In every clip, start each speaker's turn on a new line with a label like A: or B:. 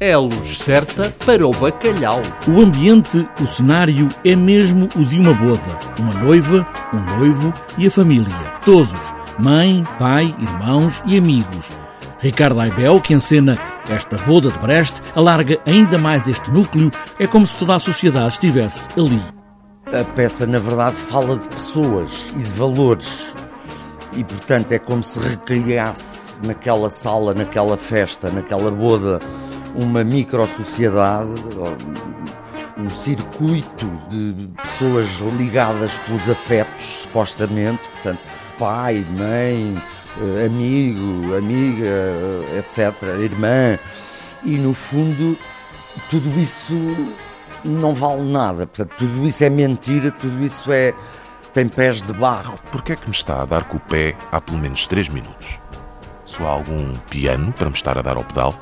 A: É a luz certa para o bacalhau.
B: O ambiente, o cenário é mesmo o de uma boda. Uma noiva, um noivo e a família. Todos, mãe, pai, irmãos e amigos. Ricardo Aibel, que encena esta boda de Brest, alarga ainda mais este núcleo. É como se toda a sociedade estivesse ali.
C: A peça, na verdade, fala de pessoas e de valores. E, portanto, é como se recriasse naquela sala, naquela festa, naquela boda, uma micro-sociedade, um circuito de pessoas ligadas pelos afetos, supostamente, portanto, pai, mãe, eh, amigo, amiga, eh, etc., irmã, e no fundo tudo isso não vale nada, portanto, tudo isso é mentira, tudo isso é tem pés de barro.
D: Porquê é que me está a dar com o pé há pelo menos 3 minutos? Só há algum piano para me estar a dar ao pedal?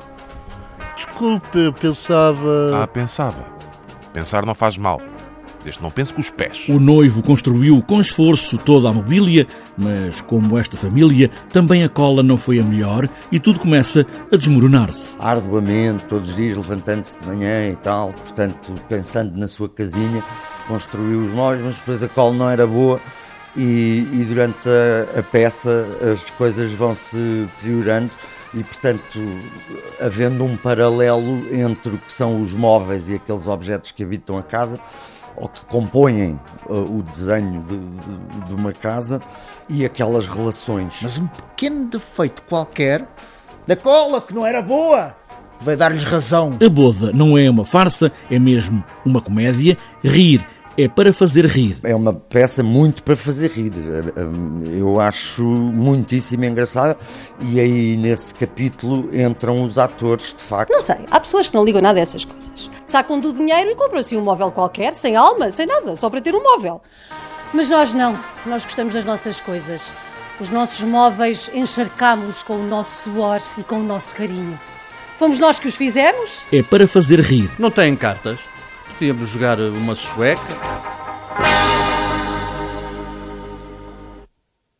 E: Desculpe, eu pensava.
D: Ah, pensava. Pensar não faz mal. Desde não pense com os pés.
B: O noivo construiu com esforço toda a mobília, mas como esta família, também a cola não foi a melhor e tudo começa a desmoronar-se.
C: Arduamente, todos os dias levantando-se de manhã e tal, portanto, pensando na sua casinha, construiu os móveis, mas depois a cola não era boa e, e durante a, a peça as coisas vão se deteriorando e, portanto, havendo um paralelo entre o que são os móveis e aqueles objetos que habitam a casa ou que compõem uh, o desenho de, de, de, uma casa e aquelas relações.
E: Mas um pequeno defeito qualquer da cola que não era boa vai dar-lhes razão.
B: A boda não é uma farsa, é mesmo uma comédia. Rir é para fazer rir.
C: É uma peça muito para fazer rir. Eu acho muitíssimo engraçada e aí nesse capítulo entram os atores, de facto.
F: Não sei, há pessoas que não ligam nada a essas coisas. Sacam do dinheiro e compram assim um móvel qualquer, sem alma, sem nada, só para ter um móvel. Mas nós não, nós gostamos das nossas coisas. Os nossos móveis encharcámos com o nosso suor e com o nosso carinho. Fomos nós que os fizemos?
B: É para fazer rir.
A: Não têm cartas? podíamos jogar uma sueca.